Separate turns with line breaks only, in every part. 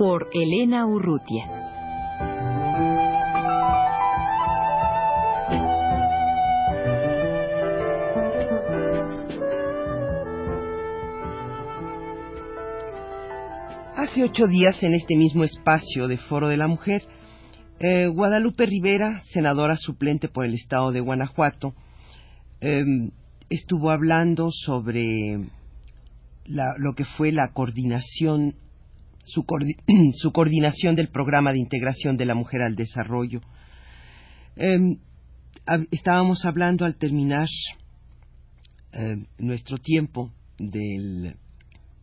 Por Elena Urrutia.
Hace ocho días, en este mismo espacio de Foro de la Mujer, eh, Guadalupe Rivera, senadora suplente por el estado de Guanajuato, em, estuvo hablando sobre lo que fue la coordinación, su, coordinación del programa de integración de la mujer al desarrollo. Em, estábamos hablando al terminar em, nuestro tiempo del,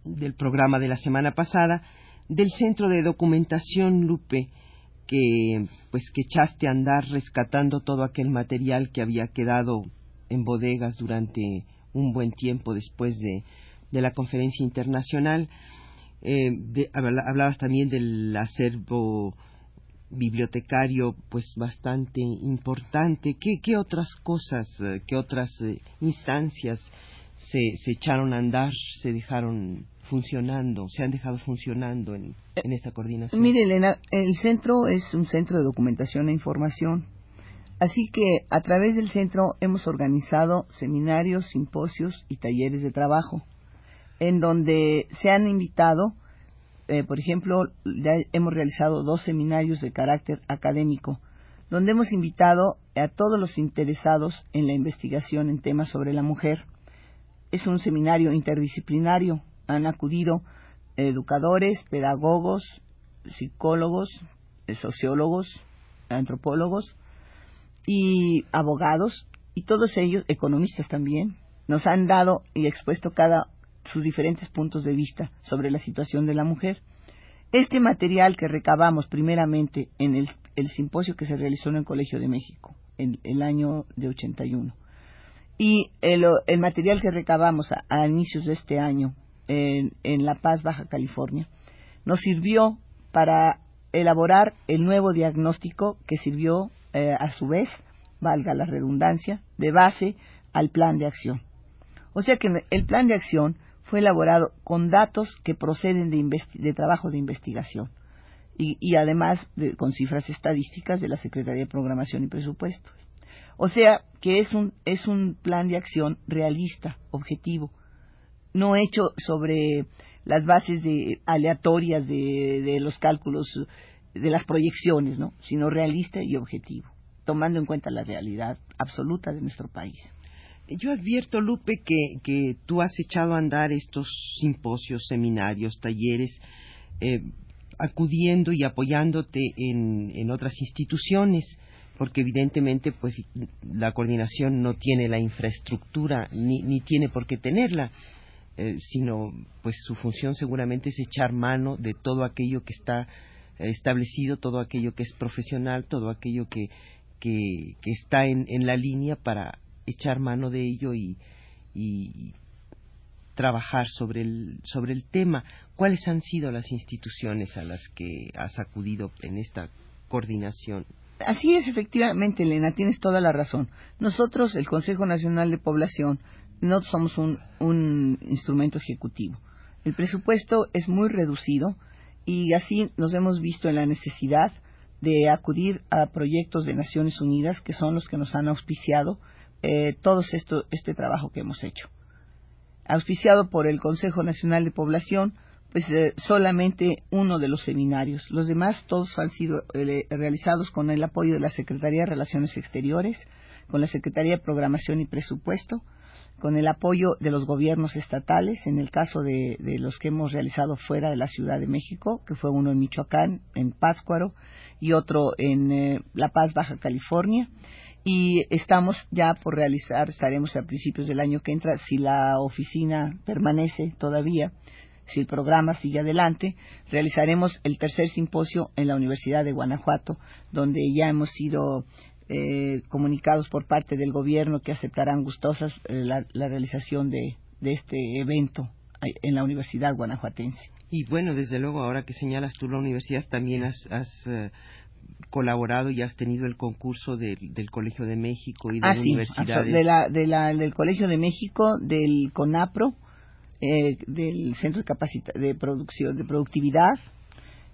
del programa de la semana pasada del Centro de Documentación Lupe que pues que echaste a andar rescatando todo aquel material que había quedado en bodegas durante un buen tiempo después de, de la conferencia internacional. Eh, hablabas también del acervo bibliotecario pues bastante importante. ¿Qué, qué otras cosas, eh, qué otras eh, instancias se, se echaron a andar, se dejaron funcionando, se han dejado funcionando en, en esta coordinación?
Mire, Elena, el centro es un centro de documentación e información. Así que a través del centro hemos organizado seminarios, simposios y talleres de trabajo, en donde se han invitado, eh, por ejemplo, hemos realizado dos seminarios de carácter académico, donde hemos invitado a todos los interesados en la investigación en temas sobre la mujer. Es un seminario interdisciplinario han acudido educadores, pedagogos, psicólogos, eh, sociólogos, antropólogos y abogados y todos ellos economistas también nos han dado y expuesto cada sus diferentes puntos de vista sobre la situación de la mujer. Este material que recabamos primeramente en el, simposio que se realizó en el Colegio de México en el año de 81 y el, el material que recabamos a inicios de este año en, La Paz, Baja California, nos sirvió para elaborar el nuevo diagnóstico que sirvió eh, a su vez, valga la redundancia, de base al plan de acción. O sea que el plan de acción fue elaborado con datos que proceden de, de trabajo de investigación y, además con cifras estadísticas de la Secretaría de Programación y Presupuesto. O sea que es un, es un plan de acción realista, objetivo, no hecho sobre las bases de, aleatorias de, los cálculos, de las proyecciones, ¿no? sino realista y objetivo, tomando en cuenta la realidad absoluta de nuestro país.
Yo advierto, Lupe, que, que tú has echado a andar estos simposios, seminarios, talleres, eh, acudiendo y apoyándote en, en otras instituciones porque evidentemente pues la coordinación no tiene la infraestructura ni, ni tiene por qué tenerla eh, sino pues su función seguramente es echar mano de todo aquello que está eh, establecido, todo aquello que es profesional, todo aquello que, que, está en, en, la línea para echar mano de ello y, y trabajar sobre el, sobre el tema. ¿Cuáles han sido las instituciones a las que has acudido en esta coordinación?
Así es, efectivamente, Elena, tienes toda la razón. Nosotros, el Consejo Nacional de Población, no somos un, un instrumento ejecutivo. El presupuesto es muy reducido y así nos hemos visto en la necesidad de acudir a proyectos de Naciones Unidas que son los que nos han auspiciado eh, todo esto, este trabajo que hemos hecho. Auspiciado por el Consejo Nacional de Población, pues eh, solamente uno de los seminarios. Los demás todos han sido eh, realizados con el apoyo de la Secretaría de Relaciones Exteriores, con la Secretaría de Programación y Presupuesto, con el apoyo de los gobiernos estatales, en el caso de, los que hemos realizado fuera de la Ciudad de México, que fue uno en Michoacán, en Pátzcuaro, y otro en eh, La Paz, Baja California. Y estamos ya por realizar, estaremos a principios del año que entra, si la oficina permanece todavía, si el programa sigue adelante, realizaremos el tercer simposio en la Universidad de Guanajuato, donde ya hemos sido eh, comunicados por parte del gobierno que aceptarán gustosas eh, la, realización de, este evento en la Universidad Guanajuatense.
Y bueno, desde luego, ahora que señalas tú la universidad, también has, eh, colaborado y has tenido el concurso del Colegio de México y de
ah,
universidades.
de la, de la, del Colegio de México, del CONAPRO, eh, del Centro de, de, Producción, de Productividad,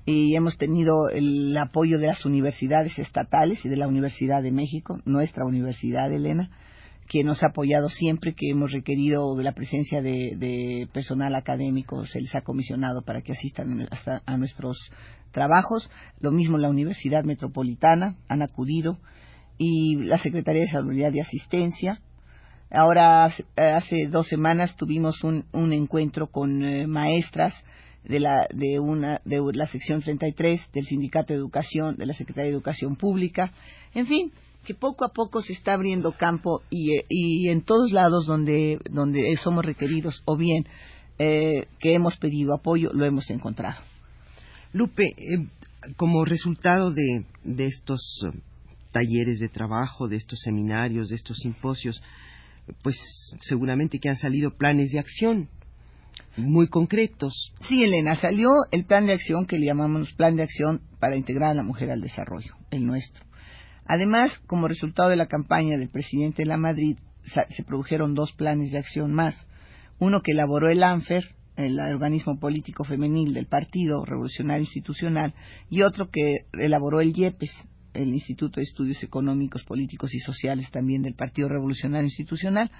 y hemos tenido el apoyo de las universidades estatales y de la Universidad de México, nuestra universidad, Elena, que nos ha apoyado siempre que hemos requerido la presencia de, personal académico, se les ha comisionado para que asistan a nuestros trabajos. Lo mismo la Universidad Metropolitana han acudido y la Secretaría de Salud y Asistencia. Ahora, hace dos semanas tuvimos un, encuentro con eh, maestras de la, de, una, de la sección 33 del Sindicato de Educación, de la Secretaría de Educación Pública. En fin, que poco a poco se está abriendo campo y, y en todos lados donde, donde somos requeridos o bien eh, que hemos pedido apoyo, lo hemos encontrado.
Lupe, eh, como resultado de, de estos eh, talleres de trabajo, de estos seminarios, de estos simposios, pues seguramente que han salido planes de acción muy concretos.
Sí, Elena, salió el plan de acción que le llamamos plan de acción para integrar a la mujer al desarrollo, el nuestro. Además, como resultado de la campaña del presidente de la Madrid, se produjeron dos planes de acción más. Uno que elaboró el ANFER, el organismo político femenil del Partido Revolucionario Institucional, y otro que elaboró el IEPES, el Instituto de Estudios Económicos, Políticos y Sociales también del Partido Revolucionario Institucional.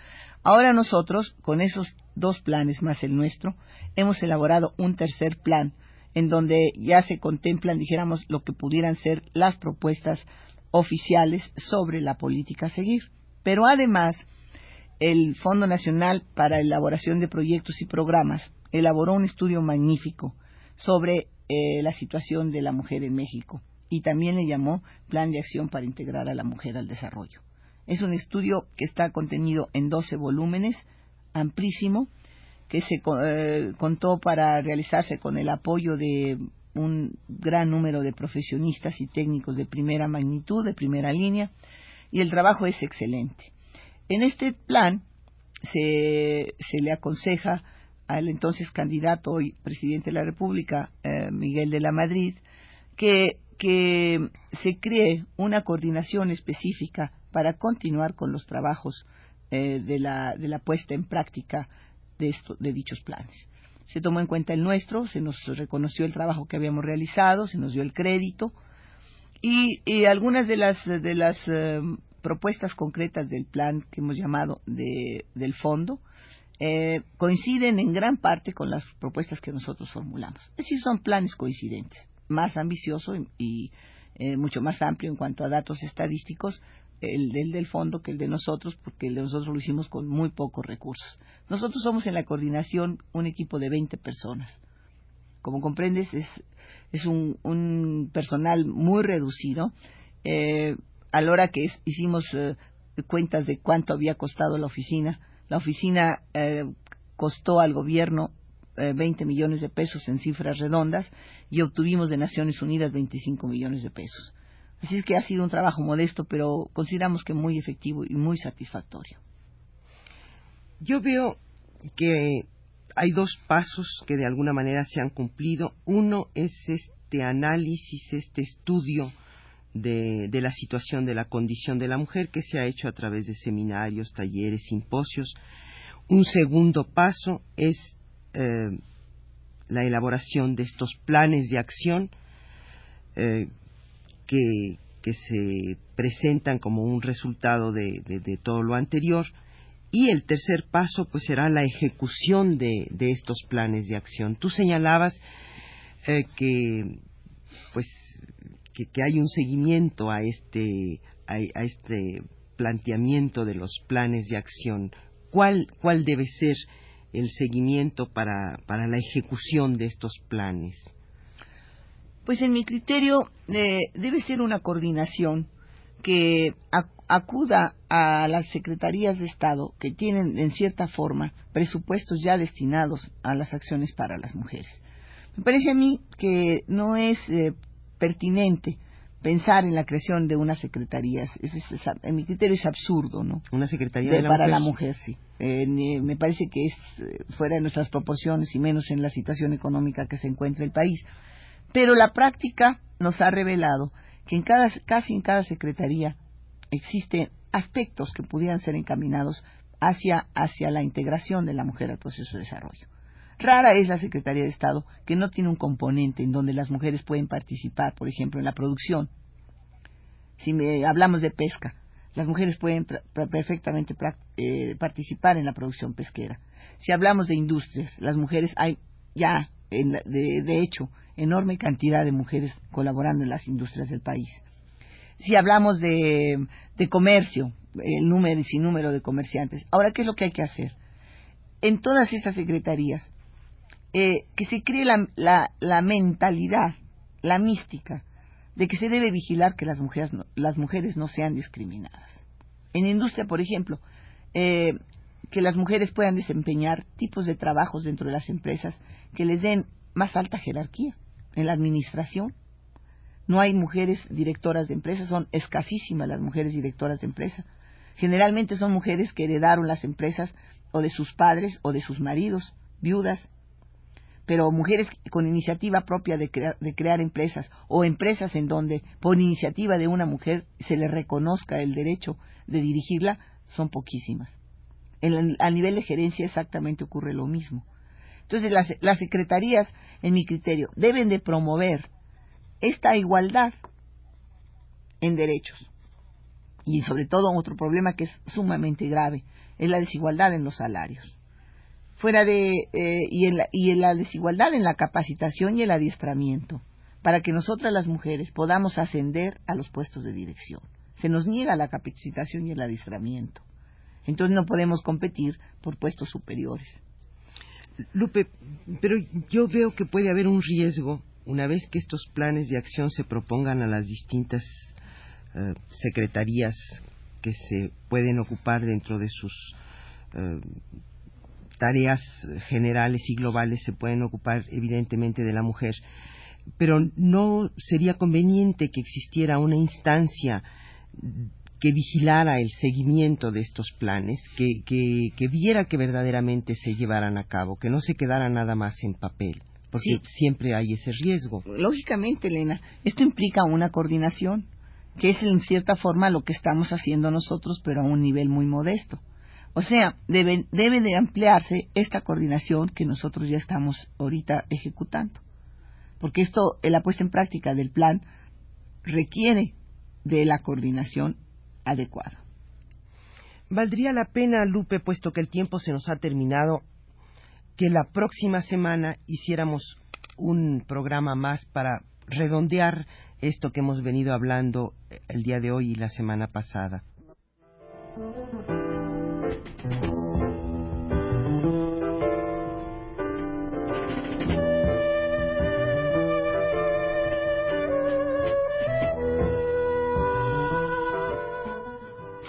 Ahora nosotros, con esos dos planes más el nuestro, hemos elaborado un tercer plan en donde ya se contemplan, dijéramos, lo que pudieran ser las propuestas oficiales sobre la política a seguir. Pero además, el Fondo Nacional para Elaboración de Proyectos y Programas elaboró un estudio magnífico sobre eh, la situación de la mujer en México y también le llamó Plan de Acción para Integrar a la Mujer al Desarrollo. Es un estudio que está contenido en 12 volúmenes, amplísimo, que se eh, contó para realizarse con el apoyo de un gran número de profesionistas y técnicos de primera magnitud, de primera línea, y el trabajo es excelente. En este plan se, le aconseja al entonces candidato, hoy presidente de la República, eh, Miguel de la Madrid, que, se cree una coordinación específica para continuar con los trabajos eh, de, la, puesta en práctica de, de dichos planes se tomó en cuenta el nuestro, se nos reconoció el trabajo que habíamos realizado, se nos dio el crédito y, algunas de las, de las eh, propuestas concretas del plan que hemos llamado de, del fondo eh, coinciden en gran parte con las propuestas que nosotros formulamos. Es decir, son planes coincidentes, más ambicioso y, eh, mucho más amplio en cuanto a datos estadísticos, el, del fondo que el de nosotros, porque el de nosotros lo hicimos con muy pocos recursos. Nosotros somos en la coordinación un equipo de 20 personas. Como comprendes, es, es un, un personal muy reducido. Eh, a la hora que hicimos eh, cuentas de cuánto había costado la oficina, la oficina eh, costó al gobierno 20 millones de pesos en cifras redondas y obtuvimos de Naciones Unidas 25 millones de pesos. Así es que ha sido un trabajo modesto, pero consideramos que muy efectivo y muy satisfactorio.
Yo veo que hay dos pasos que de alguna manera se han cumplido. Uno es este análisis, este estudio de, la situación de la condición de la mujer que se ha hecho a través de seminarios, talleres, simposios. Un segundo paso es eh, la elaboración de estos planes de acción eh, que, se presentan como un resultado de, todo lo anterior. Y el tercer paso, pues, será la ejecución de, estos planes de acción. Tú señalabas eh, que, pues, que, hay un seguimiento a este, a, este planteamiento de los planes de acción. ¿Cuál, cuál debe ser el seguimiento para, para la ejecución de estos planes?
Pues en mi criterio eh, debe ser una coordinación que acuda a las secretarías de Estado que tienen en cierta forma presupuestos ya destinados a las acciones para las mujeres. Me parece a mí que no es eh, pertinente pensar en la creación de una secretaría. en mi criterio es absurdo, ¿no?
Una secretaría
para la mujer, sí. Eh, me parece que es eh, fuera de nuestras proporciones y menos en la situación económica que se encuentra el país. Pero la práctica nos ha revelado que en cada, casi en cada secretaría existen aspectos que pudieran ser encaminados hacia, hacia la integración de la mujer al proceso de desarrollo. Rara es la Secretaría de Estado que no tiene un componente en donde las mujeres pueden participar, por ejemplo, en la producción. Si me, hablamos de pesca, las mujeres pueden perfectamente eh, participar en la producción pesquera. Si hablamos de industrias, las mujeres hay ya, de, hecho, enorme cantidad de mujeres colaborando en las industrias del país. Si hablamos de, de comercio, el número y sin número de comerciantes. Ahora, ¿qué es lo que hay que hacer? En todas estas secretarías eh, que se cree la, la, mentalidad, la mística, de que se debe vigilar que las mujeres no, las mujeres no sean discriminadas. En industria, por ejemplo, eh, que las mujeres puedan desempeñar tipos de trabajos dentro de las empresas que les den más alta jerarquía en la administración. No hay mujeres directoras de empresas, son escasísimas las mujeres directoras de empresas. Generalmente son mujeres que heredaron las empresas o de sus padres o de sus maridos, viudas, pero mujeres con iniciativa propia de, de, crear empresas o empresas en donde por iniciativa de una mujer se le reconozca el derecho de dirigirla son poquísimas. En, a nivel de gerencia exactamente ocurre lo mismo. Entonces las, las secretarías, en mi criterio, deben de promover esta igualdad en derechos. Y sobre todo otro problema que es sumamente grave, es la desigualdad en los salarios fuera de eh, y, en la, y la desigualdad en la capacitación y el adiestramiento para que nosotras las mujeres podamos ascender a los puestos de dirección. Se nos niega la capacitación y el adiestramiento. Entonces no podemos competir por puestos superiores.
Lupe, pero yo veo que puede haber un riesgo una vez que estos planes de acción se propongan a las distintas eh, secretarías que se pueden ocupar dentro de sus eh, tareas generales y globales se pueden ocupar evidentemente de la mujer, pero no sería conveniente que existiera una instancia que vigilara el seguimiento de estos planes, que, que, viera que verdaderamente se llevaran a cabo, que no se quedara nada más en papel, porque siempre hay ese riesgo.
Lógicamente, Elena, esto implica una coordinación, que es en cierta forma lo que estamos haciendo nosotros, pero a un nivel muy modesto. O sea, debe, debe de ampliarse esta coordinación que nosotros ya estamos ahorita ejecutando. Porque esto, la puesta en práctica del plan, requiere de la coordinación adecuada.
Valdría la pena, Lupe, puesto que el tiempo se nos ha terminado, que la próxima semana hiciéramos un programa más para redondear esto que hemos venido hablando el día de hoy y la semana pasada.